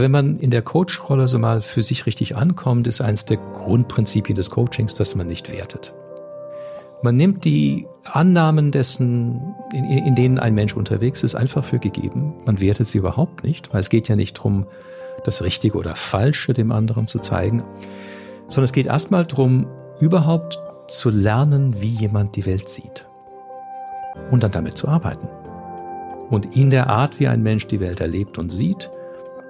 Wenn man in der Coach-Rolle so mal für sich richtig ankommt, ist eines der Grundprinzipien des Coachings, dass man nicht wertet. Man nimmt die Annahmen dessen, in, in, denen ein Mensch unterwegs ist, einfach für gegeben. Man wertet sie überhaupt nicht, weil es geht ja nicht darum, das Richtige oder Falsche dem anderen zu zeigen, sondern es geht erstmal darum, überhaupt zu lernen, wie jemand die Welt sieht und dann damit zu arbeiten. Und in der Art, wie ein Mensch die Welt erlebt und sieht,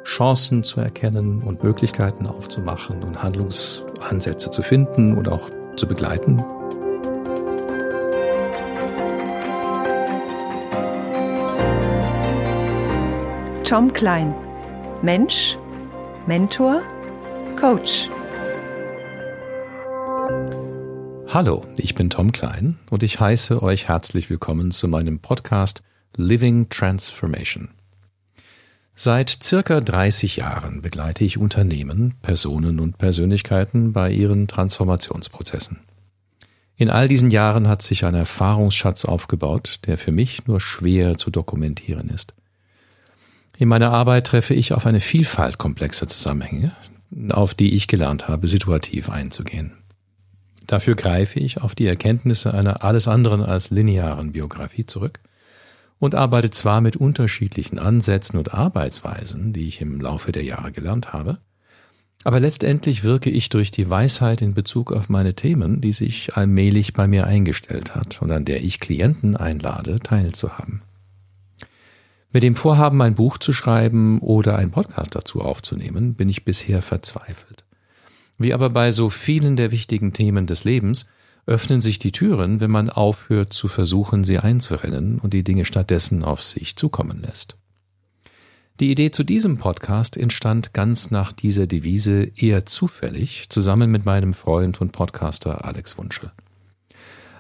Chancen zu erkennen und Möglichkeiten aufzumachen und Handlungsansätze zu finden und auch zu begleiten. Tom Klein, Mensch, Mentor, Coach. Hallo, ich bin Tom Klein und ich heiße euch herzlich willkommen zu meinem Podcast Living Transformation. Seit circa 30 Jahren begleite ich Unternehmen, Personen und Persönlichkeiten bei ihren Transformationsprozessen. In all diesen Jahren hat sich ein Erfahrungsschatz aufgebaut, der für mich nur schwer zu dokumentieren ist. In meiner Arbeit treffe ich auf eine Vielfalt komplexer Zusammenhänge, auf die ich gelernt habe, situativ einzugehen. Dafür greife ich auf die Erkenntnisse einer alles anderen als linearen Biografie zurück und arbeite zwar mit unterschiedlichen Ansätzen und Arbeitsweisen, die ich im Laufe der Jahre gelernt habe, aber letztendlich wirke ich durch die Weisheit in Bezug auf meine Themen, die sich allmählich bei mir eingestellt hat und an der ich Klienten einlade, teilzuhaben. Mit dem Vorhaben, ein Buch zu schreiben oder einen Podcast dazu aufzunehmen, bin ich bisher verzweifelt. Wie aber bei so vielen der wichtigen Themen des Lebens öffnen sich die Türen, wenn man aufhört zu versuchen, sie einzurennen und die Dinge stattdessen auf sich zukommen lässt. Die Idee zu diesem Podcast entstand ganz nach dieser Devise eher zufällig zusammen mit meinem Freund und Podcaster Alex Wunschel.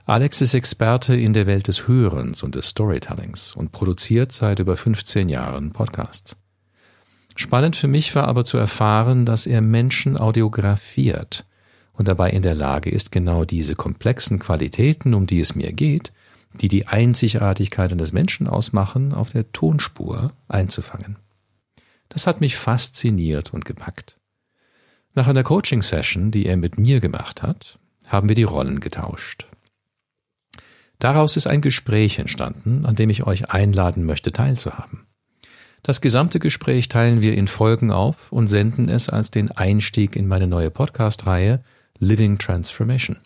Alex ist Experte in der Welt des Hörens und des Storytellings und produziert seit über 15 Jahren Podcasts. Spannend für mich war aber zu erfahren, dass er Menschen audiografiert und dabei in der Lage ist, genau diese komplexen Qualitäten, um die es mir geht, die die Einzigartigkeit eines Menschen ausmachen, auf der Tonspur einzufangen. Das hat mich fasziniert und gepackt. Nach einer Coaching-Session, die er mit mir gemacht hat, haben wir die Rollen getauscht. Daraus ist ein Gespräch entstanden, an dem ich euch einladen möchte teilzuhaben. Das gesamte Gespräch teilen wir in Folgen auf und senden es als den Einstieg in meine neue Podcast-Reihe Living Transformation.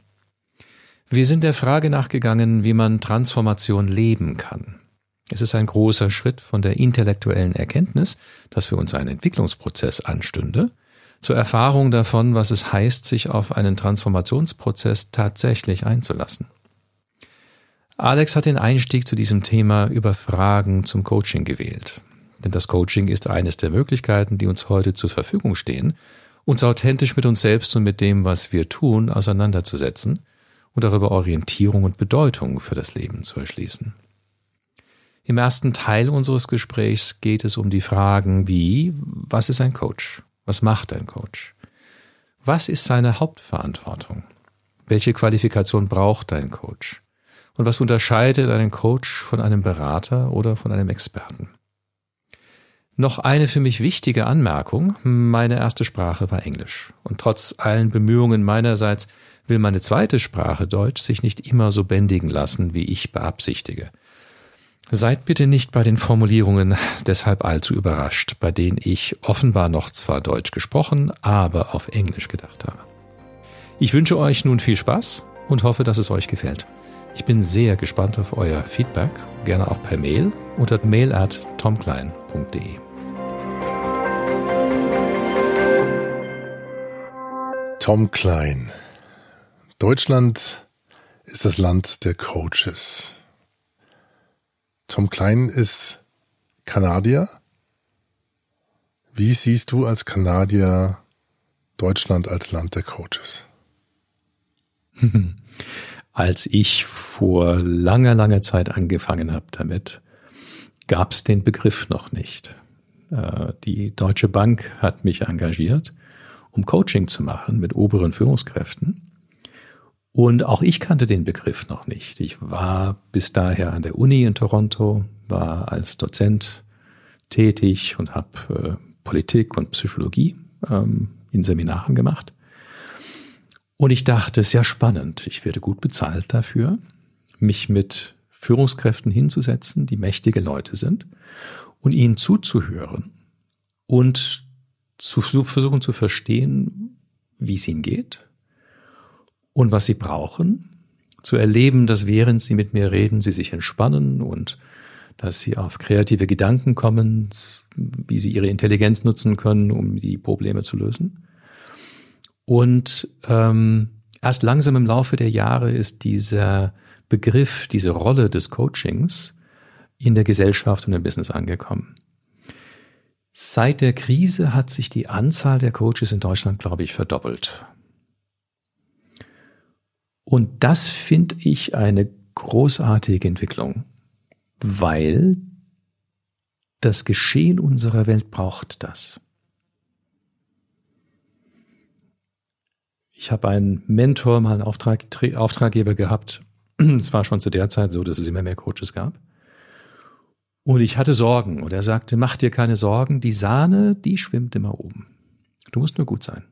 Wir sind der Frage nachgegangen, wie man Transformation leben kann. Es ist ein großer Schritt von der intellektuellen Erkenntnis, dass für uns ein Entwicklungsprozess anstünde, zur Erfahrung davon, was es heißt, sich auf einen Transformationsprozess tatsächlich einzulassen. Alex hat den Einstieg zu diesem Thema über Fragen zum Coaching gewählt. Denn das Coaching ist eines der Möglichkeiten, die uns heute zur Verfügung stehen, uns authentisch mit uns selbst und mit dem, was wir tun, auseinanderzusetzen und darüber Orientierung und Bedeutung für das Leben zu erschließen. Im ersten Teil unseres Gesprächs geht es um die Fragen wie, was ist ein Coach? Was macht ein Coach? Was ist seine Hauptverantwortung? Welche Qualifikation braucht ein Coach? Und was unterscheidet einen Coach von einem Berater oder von einem Experten? Noch eine für mich wichtige Anmerkung. Meine erste Sprache war Englisch. Und trotz allen Bemühungen meinerseits will meine zweite Sprache Deutsch sich nicht immer so bändigen lassen, wie ich beabsichtige. Seid bitte nicht bei den Formulierungen deshalb allzu überrascht, bei denen ich offenbar noch zwar Deutsch gesprochen, aber auf Englisch gedacht habe. Ich wünsche euch nun viel Spaß und hoffe, dass es euch gefällt. Ich bin sehr gespannt auf euer Feedback, gerne auch per Mail unter mail Tom Klein. Deutschland ist das Land der Coaches. Tom Klein ist Kanadier. Wie siehst du als Kanadier Deutschland als Land der Coaches? Als ich vor langer, langer Zeit angefangen habe damit, gab es den Begriff noch nicht. Äh, die Deutsche Bank hat mich engagiert, um Coaching zu machen mit oberen Führungskräften. Und auch ich kannte den Begriff noch nicht. Ich war bis daher an der Uni in Toronto, war als Dozent tätig und habe äh, Politik und Psychologie ähm, in Seminaren gemacht. Und ich dachte, es ist ja spannend. Ich werde gut bezahlt dafür, mich mit Führungskräften hinzusetzen, die mächtige Leute sind, und ihnen zuzuhören und zu versuchen zu verstehen, wie es ihnen geht und was sie brauchen, zu erleben, dass während sie mit mir reden, sie sich entspannen und dass sie auf kreative Gedanken kommen, wie sie ihre Intelligenz nutzen können, um die Probleme zu lösen. Und ähm, erst langsam im Laufe der Jahre ist dieser Begriff, diese Rolle des Coachings in der Gesellschaft und im Business angekommen. Seit der Krise hat sich die Anzahl der Coaches in Deutschland, glaube ich, verdoppelt. Und das finde ich eine großartige Entwicklung, weil das Geschehen unserer Welt braucht das. Ich habe einen Mentor, mal einen Auftrag, Auftraggeber gehabt. Es war schon zu der Zeit so, dass es immer mehr Coaches gab. Und ich hatte Sorgen. Und er sagte, mach dir keine Sorgen, die Sahne, die schwimmt immer oben. Du musst nur gut sein.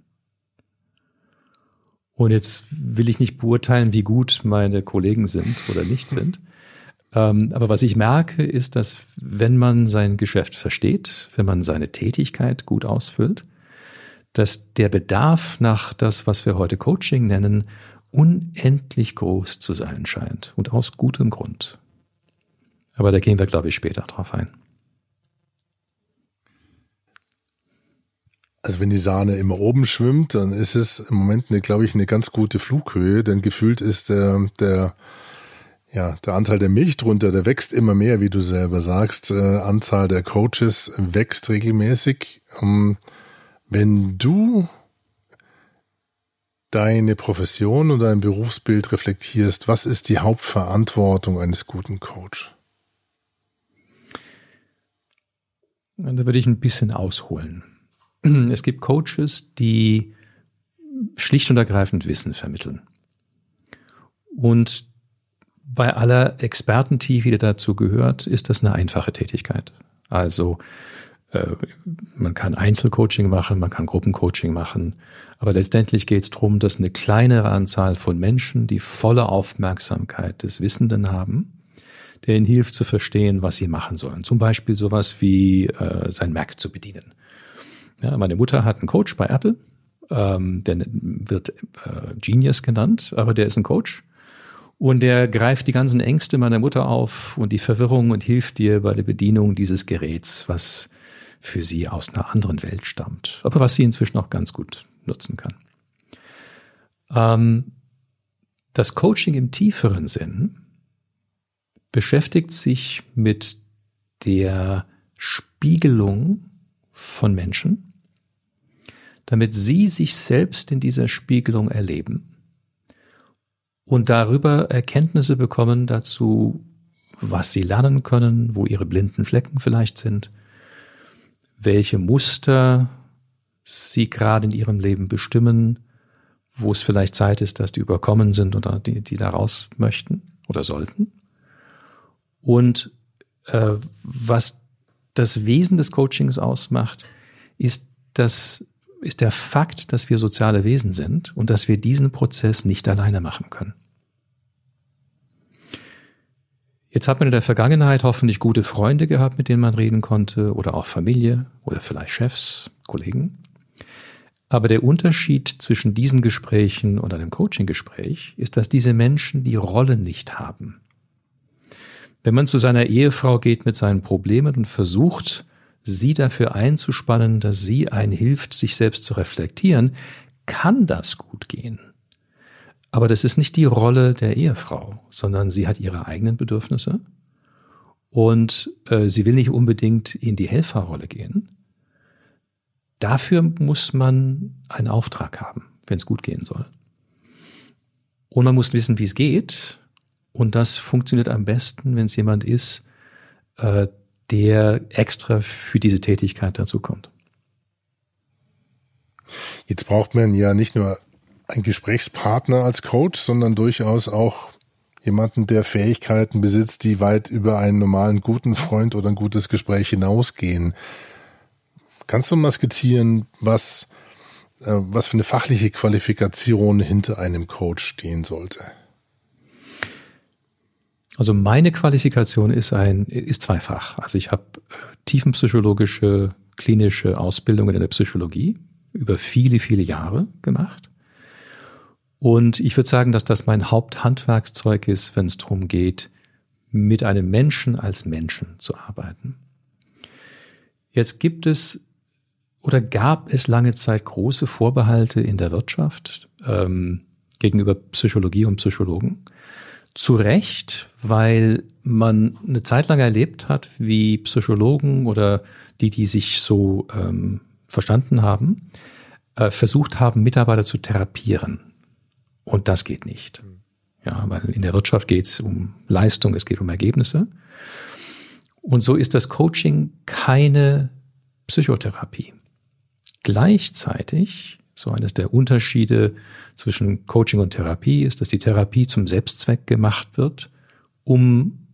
Und jetzt will ich nicht beurteilen, wie gut meine Kollegen sind oder nicht sind. Ähm, aber was ich merke, ist, dass wenn man sein Geschäft versteht, wenn man seine Tätigkeit gut ausfüllt, dass der Bedarf nach das, was wir heute Coaching nennen, unendlich groß zu sein scheint und aus gutem Grund. Aber da gehen wir, glaube ich, später drauf ein. Also wenn die Sahne immer oben schwimmt, dann ist es im Moment, eine, glaube ich, eine ganz gute Flughöhe, denn gefühlt ist der, der, ja, der Anteil der Milch drunter, der wächst immer mehr, wie du selber sagst. Äh, Anzahl der Coaches wächst regelmäßig. Ähm, wenn du deine Profession und dein Berufsbild reflektierst, was ist die Hauptverantwortung eines guten Coach? Da würde ich ein bisschen ausholen. Es gibt Coaches, die schlicht und ergreifend Wissen vermitteln. Und bei aller Expertentiefe, die dazu gehört, ist das eine einfache Tätigkeit. Also äh, man kann Einzelcoaching machen, man kann Gruppencoaching machen, aber letztendlich geht es darum, dass eine kleinere Anzahl von Menschen die volle Aufmerksamkeit des Wissenden haben, der ihnen hilft zu verstehen, was sie machen sollen. Zum Beispiel sowas wie äh, sein Mac zu bedienen. Ja, meine Mutter hat einen Coach bei Apple, ähm, der wird äh, Genius genannt, aber der ist ein Coach. Und der greift die ganzen Ängste meiner Mutter auf und die Verwirrung und hilft dir bei der Bedienung dieses Geräts, was für sie aus einer anderen Welt stammt, aber was sie inzwischen auch ganz gut nutzen kann. Ähm, das Coaching im tieferen Sinn beschäftigt sich mit der Spiegelung von Menschen damit sie sich selbst in dieser Spiegelung erleben und darüber Erkenntnisse bekommen dazu, was sie lernen können, wo ihre blinden Flecken vielleicht sind, welche Muster sie gerade in ihrem Leben bestimmen, wo es vielleicht Zeit ist, dass die überkommen sind oder die, die da raus möchten oder sollten. Und äh, was das Wesen des Coachings ausmacht, ist, dass ist der Fakt, dass wir soziale Wesen sind und dass wir diesen Prozess nicht alleine machen können. Jetzt hat man in der Vergangenheit hoffentlich gute Freunde gehabt, mit denen man reden konnte, oder auch Familie oder vielleicht Chefs, Kollegen. Aber der Unterschied zwischen diesen Gesprächen und einem Coaching-Gespräch ist, dass diese Menschen die Rolle nicht haben. Wenn man zu seiner Ehefrau geht mit seinen Problemen und versucht, sie dafür einzuspannen, dass sie einen hilft, sich selbst zu reflektieren, kann das gut gehen. Aber das ist nicht die Rolle der Ehefrau, sondern sie hat ihre eigenen Bedürfnisse und äh, sie will nicht unbedingt in die Helferrolle gehen. Dafür muss man einen Auftrag haben, wenn es gut gehen soll. Und man muss wissen, wie es geht. Und das funktioniert am besten, wenn es jemand ist, äh, der extra für diese Tätigkeit dazu kommt. Jetzt braucht man ja nicht nur einen Gesprächspartner als Coach, sondern durchaus auch jemanden, der Fähigkeiten besitzt, die weit über einen normalen guten Freund oder ein gutes Gespräch hinausgehen. Kannst du mal skizzieren, was, äh, was für eine fachliche Qualifikation hinter einem Coach stehen sollte? Also meine Qualifikation ist ein ist zweifach. Also ich habe äh, tiefenpsychologische klinische Ausbildung in der Psychologie über viele viele Jahre gemacht. Und ich würde sagen, dass das mein Haupthandwerkszeug ist, wenn es darum geht, mit einem Menschen als Menschen zu arbeiten. Jetzt gibt es oder gab es lange Zeit große Vorbehalte in der Wirtschaft ähm, gegenüber Psychologie und Psychologen. Zu Recht, weil man eine Zeit lang erlebt hat, wie Psychologen oder die, die sich so ähm, verstanden haben, äh, versucht haben, Mitarbeiter zu therapieren. Und das geht nicht. Ja, weil in der Wirtschaft geht es um Leistung, es geht um Ergebnisse. Und so ist das Coaching keine Psychotherapie. Gleichzeitig so eines der Unterschiede zwischen Coaching und Therapie ist, dass die Therapie zum Selbstzweck gemacht wird, um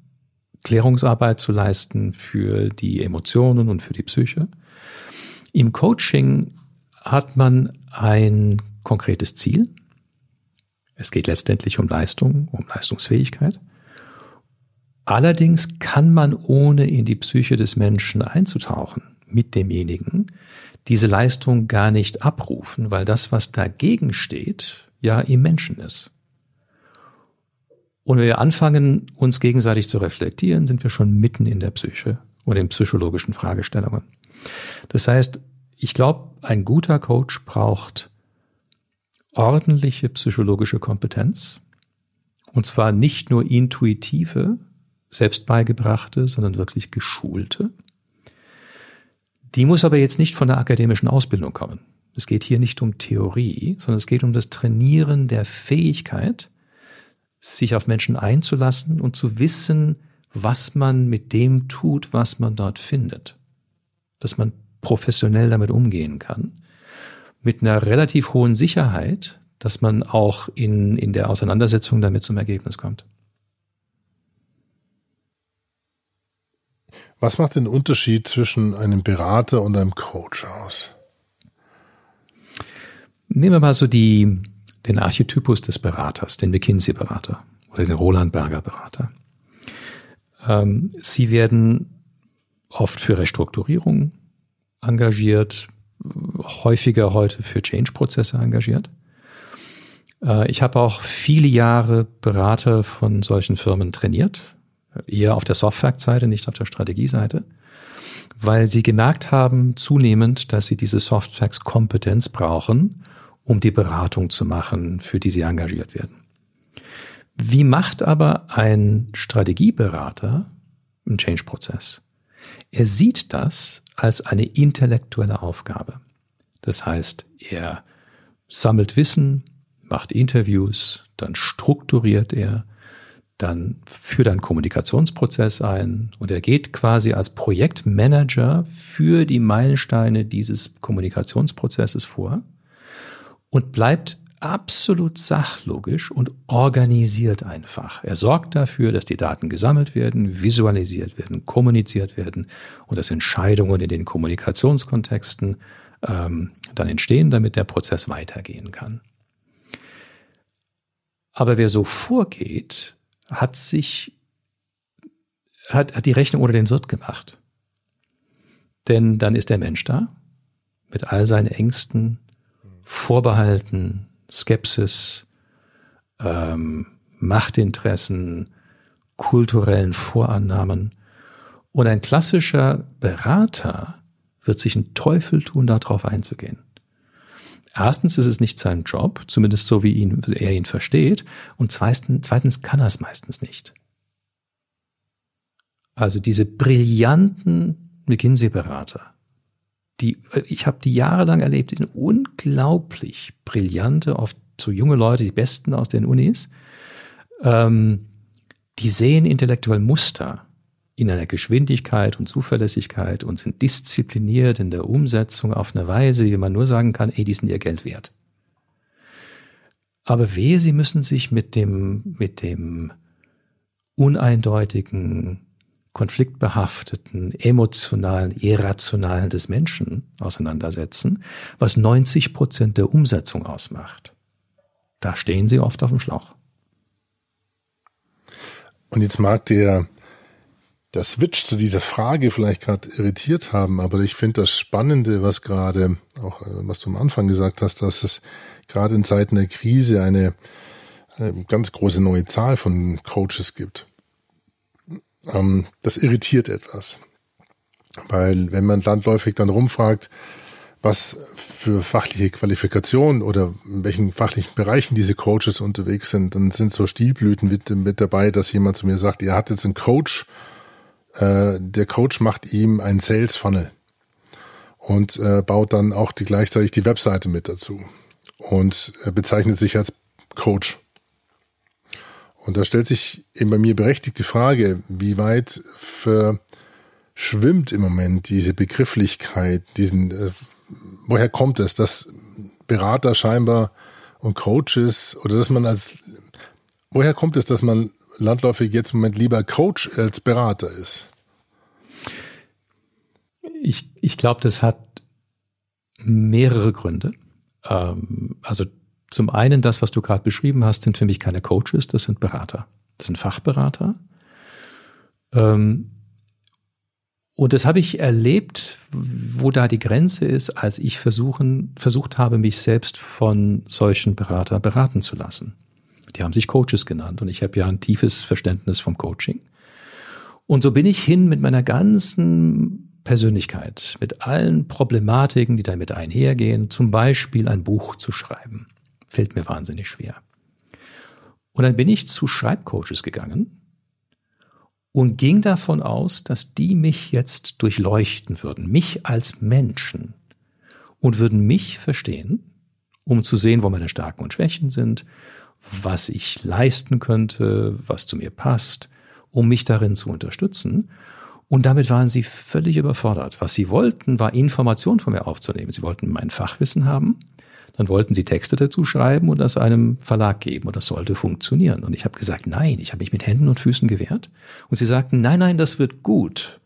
Klärungsarbeit zu leisten für die Emotionen und für die Psyche. Im Coaching hat man ein konkretes Ziel. Es geht letztendlich um Leistung, um Leistungsfähigkeit. Allerdings kann man, ohne in die Psyche des Menschen einzutauchen, mit demjenigen, diese Leistung gar nicht abrufen, weil das, was dagegen steht, ja im Menschen ist. Und wenn wir anfangen, uns gegenseitig zu reflektieren, sind wir schon mitten in der Psyche und in psychologischen Fragestellungen. Das heißt, ich glaube, ein guter Coach braucht ordentliche psychologische Kompetenz. Und zwar nicht nur intuitive, selbst beigebrachte, sondern wirklich geschulte. Die muss aber jetzt nicht von der akademischen Ausbildung kommen. Es geht hier nicht um Theorie, sondern es geht um das Trainieren der Fähigkeit, sich auf Menschen einzulassen und zu wissen, was man mit dem tut, was man dort findet. Dass man professionell damit umgehen kann. Mit einer relativ hohen Sicherheit, dass man auch in, in der Auseinandersetzung damit zum Ergebnis kommt. Was macht den Unterschied zwischen einem Berater und einem Coach aus? Nehmen wir mal so die, den Archetypus des Beraters, den McKinsey-Berater oder den Roland Berger-Berater. Ähm, sie werden oft für Restrukturierung engagiert, häufiger heute für Change-Prozesse engagiert. Äh, ich habe auch viele Jahre Berater von solchen Firmen trainiert, eher auf der Softfact-Seite, nicht auf der Strategieseite, weil sie gemerkt haben zunehmend, dass sie diese Softfacts-Kompetenz brauchen, um die Beratung zu machen, für die sie engagiert werden. Wie macht aber ein Strategieberater einen Change-Prozess? Er sieht das als eine intellektuelle Aufgabe. Das heißt, er sammelt Wissen, macht Interviews, dann strukturiert er, dann führt einen Kommunikationsprozess ein und er geht quasi als Projektmanager für die Meilensteine dieses Kommunikationsprozesses vor und bleibt absolut sachlogisch und organisiert einfach. Er sorgt dafür, dass die Daten gesammelt werden, visualisiert werden, kommuniziert werden und dass Entscheidungen in den Kommunikationskontexten ähm, dann entstehen, damit der Prozess weitergehen kann. Aber wer so vorgeht, hat sich, hat, hat die Rechnung oder den Wirt gemacht. Denn dann ist der Mensch da mit all seinen Ängsten, Vorbehalten, Skepsis, ähm, Machtinteressen, kulturellen Vorannahmen. Und ein klassischer Berater wird sich einen Teufel tun, darauf einzugehen. Erstens ist es nicht sein Job, zumindest so wie ihn, er ihn versteht. Und zweitens, zweitens kann er es meistens nicht. Also diese brillanten McKinsey-Berater, die, ich habe die jahrelang erlebt, in unglaublich brillante, oft so junge Leute, die besten aus den Unis, ähm, die sehen intellektuell Muster in einer Geschwindigkeit und Zuverlässigkeit und sind diszipliniert in der Umsetzung auf eine Weise, wie man nur sagen kann, ey, die sind ihr Geld wert. Aber wehe, sie müssen sich mit dem, mit dem uneindeutigen, konfliktbehafteten, emotionalen, irrationalen des Menschen auseinandersetzen, was 90 Prozent der Umsetzung ausmacht. Da stehen sie oft auf dem Schlauch. Und jetzt mag der, der Switch zu dieser Frage vielleicht gerade irritiert haben, aber ich finde das Spannende, was gerade, auch äh, was du am Anfang gesagt hast, dass es gerade in Zeiten der Krise eine, eine ganz große neue Zahl von Coaches gibt. Ähm, das irritiert etwas. Weil wenn man landläufig dann rumfragt, was für fachliche Qualifikation oder in welchen fachlichen Bereichen diese Coaches unterwegs sind, dann sind so Stilblüten mit, mit dabei, dass jemand zu mir sagt, er hat jetzt einen Coach, äh, der Coach macht ihm einen Sales Funnel und äh, baut dann auch die, gleichzeitig die Webseite mit dazu und äh, bezeichnet sich als Coach. Und da stellt sich eben bei mir berechtigt die Frage, wie weit verschwimmt im Moment diese Begrifflichkeit, diesen, äh, woher kommt es, dass Berater scheinbar und Coaches oder dass man als, woher kommt es, dass man landläufig jetzt im Moment lieber Coach als Berater ist? Ich, ich glaube, das hat mehrere Gründe. Ähm, also zum einen das, was du gerade beschrieben hast, sind für mich keine Coaches, das sind Berater. Das sind Fachberater. Ähm, und das habe ich erlebt, wo da die Grenze ist, als ich versuchen, versucht habe, mich selbst von solchen Beratern beraten zu lassen. Die haben sich Coaches genannt und ich habe ja ein tiefes Verständnis vom Coaching. Und so bin ich hin mit meiner ganzen Persönlichkeit, mit allen Problematiken, die damit einhergehen, zum Beispiel ein Buch zu schreiben fällt mir wahnsinnig schwer. Und dann bin ich zu Schreibcoaches gegangen und ging davon aus, dass die mich jetzt durchleuchten würden, mich als Menschen und würden mich verstehen, um zu sehen, wo meine Stärken und Schwächen sind, was ich leisten könnte, was zu mir passt, um mich darin zu unterstützen. Und damit waren sie völlig überfordert. Was sie wollten, war Information von mir aufzunehmen. Sie wollten mein Fachwissen haben dann wollten sie Texte dazu schreiben und das einem Verlag geben und das sollte funktionieren. Und ich habe gesagt, nein, ich habe mich mit Händen und Füßen gewehrt. Und sie sagten, nein, nein, das wird gut.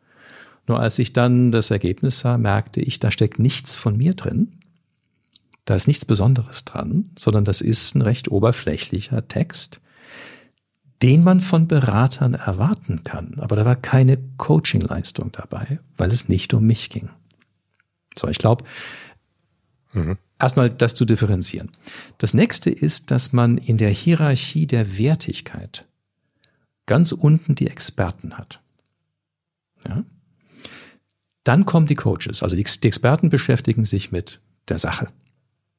Nur als ich dann das Ergebnis sah, merkte ich, da steckt nichts von mir drin. Da ist nichts Besonderes dran, sondern das ist ein recht oberflächlicher Text, den man von Beratern erwarten kann. Aber da war keine Coachingleistung dabei, weil es nicht um mich ging. So, ich glaube, mhm erstmal das zu differenzieren. Das nächste ist, dass man in der Hierarchie der Wertigkeit ganz unten die Experten hat. Ja? Dann kommen die Coaches, also die, Experten beschäftigen sich mit der Sache.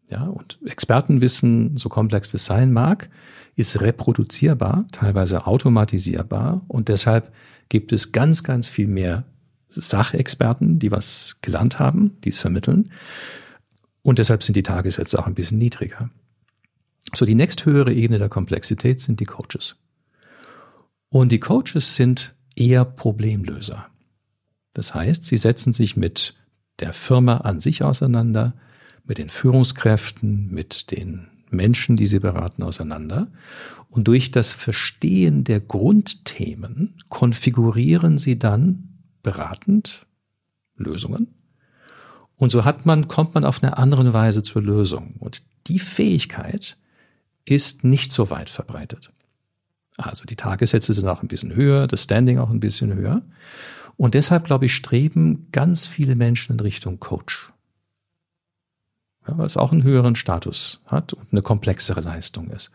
Ja, und Expertenwissen, so komplex das sein mag, ist reproduzierbar, teilweise automatisierbar und deshalb gibt es ganz, ganz viel mehr Sachexperten, die was gelernt haben, die es vermitteln. Und deshalb sind die Tagessätze auch ein bisschen niedriger. So, die nächsthöhere Ebene der Komplexität sind die Coaches. Und die Coaches sind eher Problemlöser. Das heißt, sie setzen sich mit der Firma an sich auseinander, mit den Führungskräften, mit den Menschen, die sie beraten, auseinander. Und durch das Verstehen der Grundthemen konfigurieren sie dann beratend Lösungen und so hat man, kommt man auf eine andere Weise zur Lösung. Und die Fähigkeit ist nicht so weit verbreitet. Also die Tagessätze sind auch ein bisschen höher, das Standing auch ein bisschen höher. Und deshalb, glaube ich, streben ganz viele Menschen in Richtung Coach. Ja, weil es auch einen höheren Status hat und eine komplexere Leistung ist.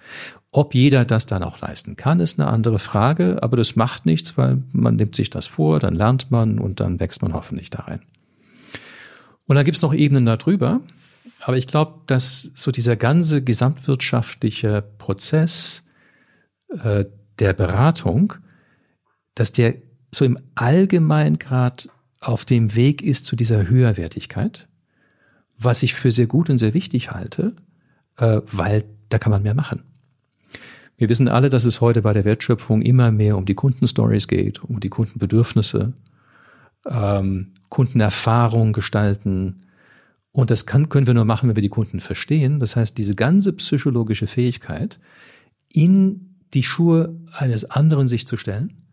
Ob jeder das dann auch leisten kann, ist eine andere Frage, aber das macht nichts, weil man nimmt sich das vor, dann lernt man und dann wächst man hoffentlich da rein. Und dann gibt's noch Ebenen darüber. Aber ich glaube, dass so dieser ganze gesamtwirtschaftliche Prozess äh, der Beratung, dass der so im Allgemeinen gerade auf dem Weg ist zu dieser Höherwertigkeit, was ich für sehr gut und sehr wichtig halte, äh, weil da kann man mehr machen. Wir wissen alle, dass es heute bei der Wertschöpfung immer mehr um die Kundenstories geht, um die Kundenbedürfnisse, ähm, Kundenerfahrung gestalten. Und das kann, können wir nur machen, wenn wir die Kunden verstehen. Das heißt, diese ganze psychologische Fähigkeit, in die Schuhe eines anderen sich zu stellen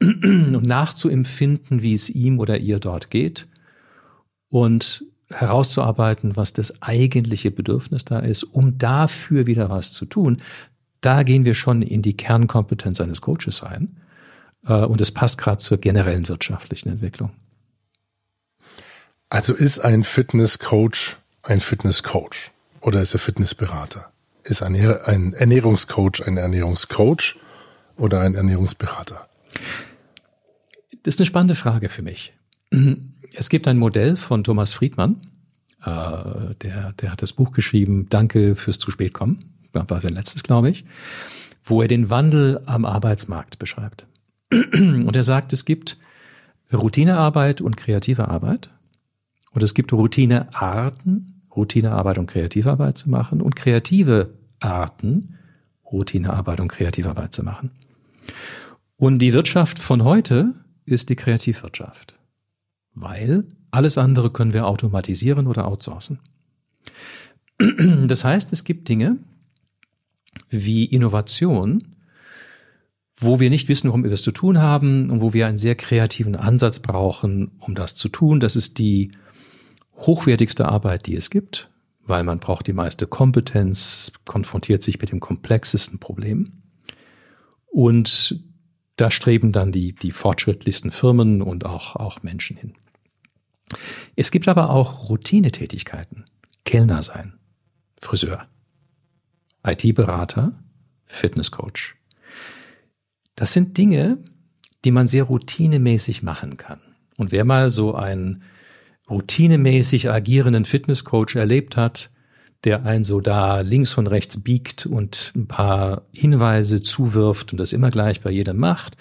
und nachzuempfinden, wie es ihm oder ihr dort geht und herauszuarbeiten, was das eigentliche Bedürfnis da ist, um dafür wieder was zu tun. Da gehen wir schon in die Kernkompetenz eines Coaches ein. Äh, und es passt gerade zur generellen wirtschaftlichen Entwicklung. Also ist ein Fitnesscoach ein Fitnesscoach oder ist er Fitnessberater? Ist ein, ein Ernährungscoach ein Ernährungscoach oder ein Ernährungsberater? Das ist eine spannende Frage für mich. Es gibt ein Modell von Thomas Friedmann, äh, der, der hat das Buch geschrieben, Danke fürs zu spät kommen, war sein letztes, glaube ich, wo er den Wandel am Arbeitsmarkt beschreibt. Und er sagt, es gibt Routinearbeit und kreative Arbeit. Und es gibt Routinearten, Routinearbeit und Kreativarbeit zu machen und kreative Arten, Routinearbeit und Kreativarbeit zu machen. Und die Wirtschaft von heute ist die Kreativwirtschaft, weil alles andere können wir automatisieren oder outsourcen. Das heißt, es gibt Dinge wie Innovation, wo wir nicht wissen, warum wir das zu tun haben und wo wir einen sehr kreativen Ansatz brauchen, um das zu tun. Das ist die hochwertigste Arbeit, die es gibt, weil man braucht die meiste Kompetenz, konfrontiert sich mit dem komplexesten Problem. Und da streben dann die, die fortschrittlichsten Firmen und auch, auch Menschen hin. Es gibt aber auch Routinetätigkeiten. Kellner sein, Friseur, IT-Berater, Fitnesscoach. Das sind Dinge, die man sehr routinemäßig machen kann. Und wer mal so ein routinemäßig agierenden Fitnesscoach erlebt hat, der einen so da links und rechts biegt und ein paar Hinweise zuwirft und das immer gleich bei jedem macht,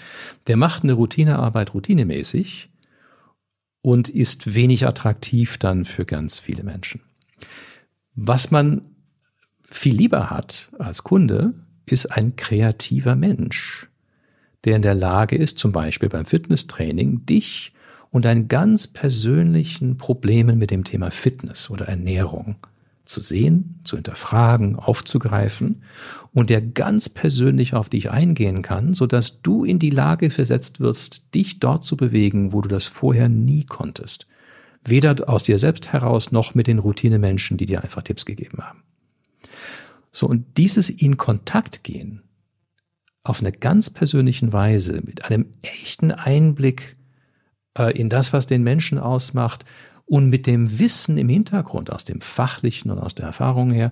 der macht eine Routinearbeit routinemäßig und ist wenig attraktiv dann für ganz viele Menschen. Was man viel lieber hat als Kunde, ist ein kreativer Mensch, der in der Lage ist, zum Beispiel beim Fitnesstraining, dich und deinen ganz persönlichen Problemen mit dem Thema Fitness oder Ernährung zu sehen, zu hinterfragen, aufzugreifen und der ganz persönlich auf dich eingehen kann, so dass du in die Lage versetzt wirst, dich dort zu bewegen, wo du das vorher nie konntest. Weder aus dir selbst heraus noch mit den Routinemenschen, die dir einfach Tipps gegeben haben. So, und dieses in Kontakt gehen, auf eine ganz persönlichen Weise, mit einem echten Einblick äh, in das, was den Menschen ausmacht und mit dem Wissen im Hintergrund, aus dem fachlichen und aus der Erfahrung her,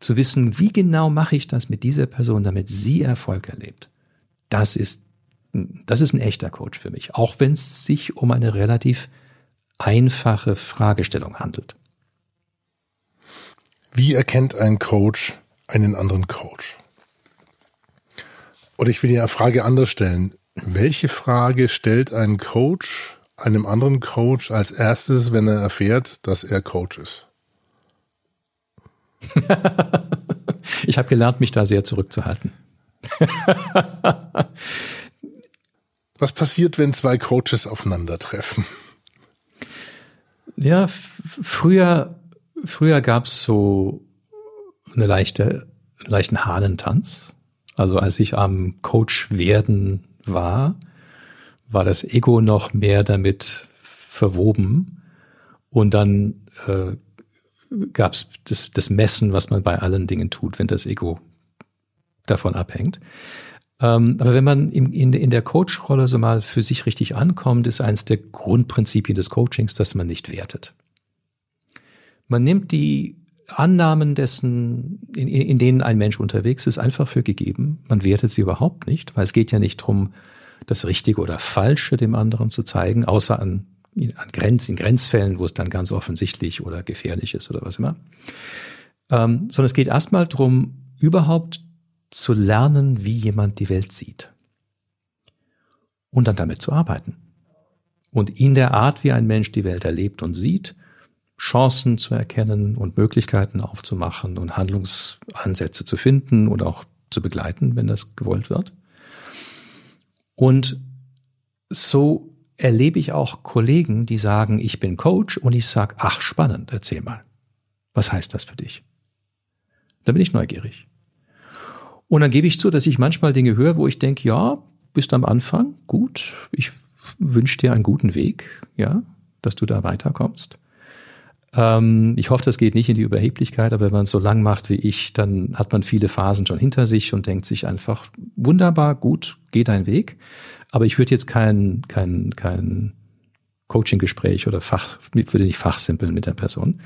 zu wissen, wie genau mache ich das mit dieser Person, damit sie Erfolg erlebt. Das ist, das ist ein echter Coach für mich, auch wenn es sich um eine relativ einfache Fragestellung handelt. Wie erkennt ein Coach einen anderen Coach? Oder ich will die Frage anders stellen. Welche Frage stellt ein Coach einem anderen Coach als erstes, wenn er erfährt, dass er Coach ist? ich habe gelernt, mich da sehr zurückzuhalten. Was passiert, wenn zwei Coaches aufeinandertreffen? Ja, früher, früher gab es so eine leichte, einen leichten Hahnentanz. Also als ich am Coach werden war, war das Ego noch mehr damit verwoben. Und dann äh, gab es das, das Messen, was man bei allen Dingen tut, wenn das Ego davon abhängt. Ähm, aber wenn man in, in, in der Coach-Rolle so mal für sich richtig ankommt, ist eines der Grundprinzipien des Coachings, dass man nicht wertet. Man nimmt die Annahmen dessen, in, in denen ein Mensch unterwegs ist, einfach für gegeben. Man wertet sie überhaupt nicht, weil es geht ja nicht drum das Richtige oder Falsche dem anderen zu zeigen, außer an, an Grenz, in Grenzfällen, wo es dann ganz offensichtlich oder gefährlich ist oder was immer. Ähm, sondern es geht erstmal darum, überhaupt zu lernen, wie jemand die Welt sieht. Und dann damit zu arbeiten. Und in der Art, wie ein Mensch die Welt erlebt und sieht, Chancen zu erkennen und Möglichkeiten aufzumachen und Handlungsansätze zu finden und auch zu begleiten, wenn das gewollt wird. Und so erlebe ich auch Kollegen, die sagen, ich bin Coach und ich sage, ach spannend, erzähl mal. Was heißt das für dich? Dann bin ich neugierig. Und dann gebe ich zu, dass ich manchmal Dinge höre, wo ich denke, ja, bist am Anfang, gut. Ich wünsche dir einen guten Weg, ja, dass du da weiterkommst. Ähm, ich hoffe, das geht nicht in die Überheblichkeit, aber wenn man es so lang macht wie ich, dann hat man viele Phasen schon hinter sich und denkt sich einfach, wunderbar, gut, geh dein Weg. Aber ich würde jetzt kein, kein, kein Coaching-Gespräch oder Fach, würde nicht fachsimpeln mit der Person.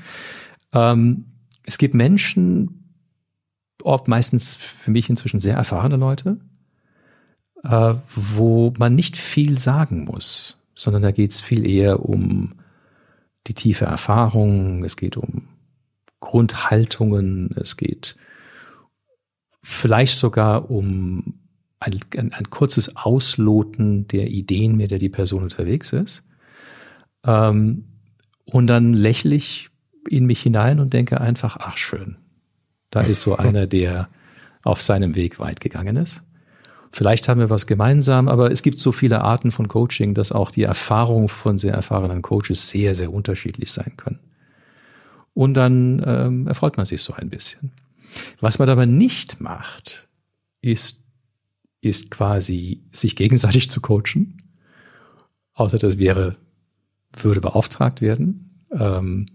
Ähm, es gibt Menschen, oft meistens für mich inzwischen sehr erfahrene Leute, äh, wo man nicht viel sagen muss, sondern da geht es viel eher um die tiefe Erfahrung, es geht um Grundhaltungen, es geht vielleicht sogar um ein, ein, ein kurzes Ausloten der Ideen, mit der die Person unterwegs ist. Ähm, und dann lächle ich in mich hinein und denke einfach, ach schön, da ist so einer, der auf seinem Weg weit gegangen ist. Vielleicht haben wir was gemeinsam, aber es gibt so viele Arten von Coaching, dass auch die Erfahrung von sehr erfahrenen Coaches sehr, sehr unterschiedlich sein können. Und dann ähm, erfreut man sich so ein bisschen. Was man aber nicht macht, ist, ist quasi sich gegenseitig zu coachen. Außer das wäre, würde beauftragt werden. Ähm,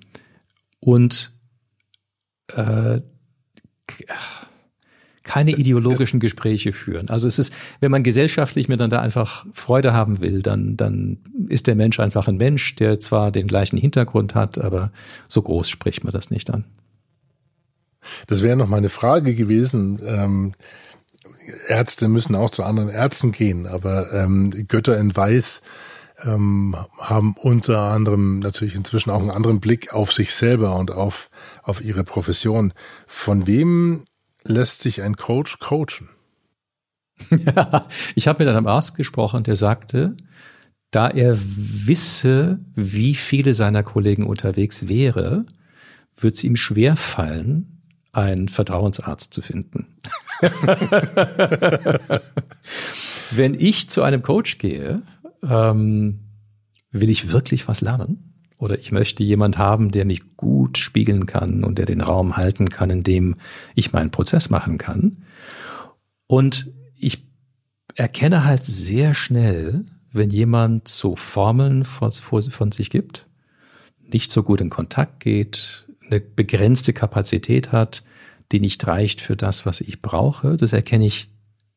und äh, keine ideologischen Gespräche führen. Also es ist, wenn man gesellschaftlich miteinander einfach Freude haben will, dann, dann ist der Mensch einfach ein Mensch, der zwar den gleichen Hintergrund hat, aber so groß spricht man das nicht an. Das wäre noch meine Frage gewesen. Ähm, Ärzte müssen auch zu anderen Ärzten gehen, aber ähm, Götter in Weiß ähm, haben unter anderem natürlich inzwischen auch einen anderen Blick auf sich selber und auf, auf ihre Profession. Von wem lässt sich ein Coach coachen? Ja, ich habe mit einem Arzt gesprochen, der sagte, da er wisse, wie viele seiner Kollegen unterwegs wäre, wird es ihm schwer fallen, einen Vertrauensarzt zu finden. Wenn ich zu einem Coach gehe, ähm, will ich wirklich was lernen? Oder ich möchte jemand haben, der mich gut spiegeln kann und der den Raum halten kann, in dem ich meinen Prozess machen kann. Und ich erkenne halt sehr schnell, wenn jemand so Formeln von, von sich gibt, nicht so gut in Kontakt geht, eine begrenzte Kapazität hat, die nicht reicht für das, was ich brauche. Das erkenne ich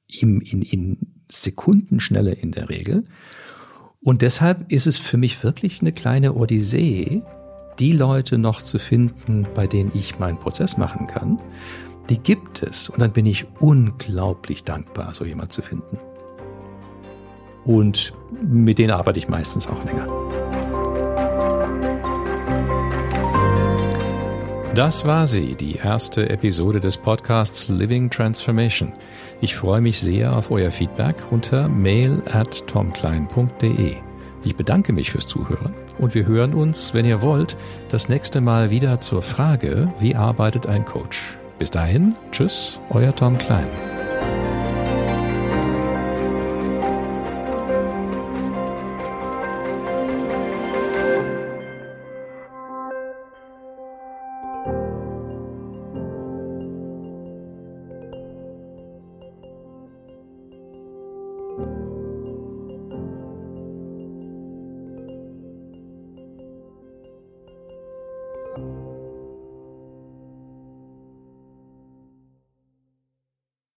ihm in, in Sekundenschnelle in der Regel. Und deshalb ist es für mich wirklich eine kleine Odyssee, die Leute noch zu finden, bei denen ich meinen Prozess machen kann. Die gibt es und dann bin ich unglaublich dankbar, so jemand zu finden. Und mit denen arbeite ich meistens auch länger. Das war sie, die erste Episode des Podcasts Living Transformation. Ich freue mich sehr auf euer Feedback unter mail at tomklein.de. Ich bedanke mich fürs Zuhören und wir hören uns, wenn ihr wollt, das nächste Mal wieder zur Frage, wie arbeitet ein Coach? Bis dahin, tschüss, euer Tom Klein.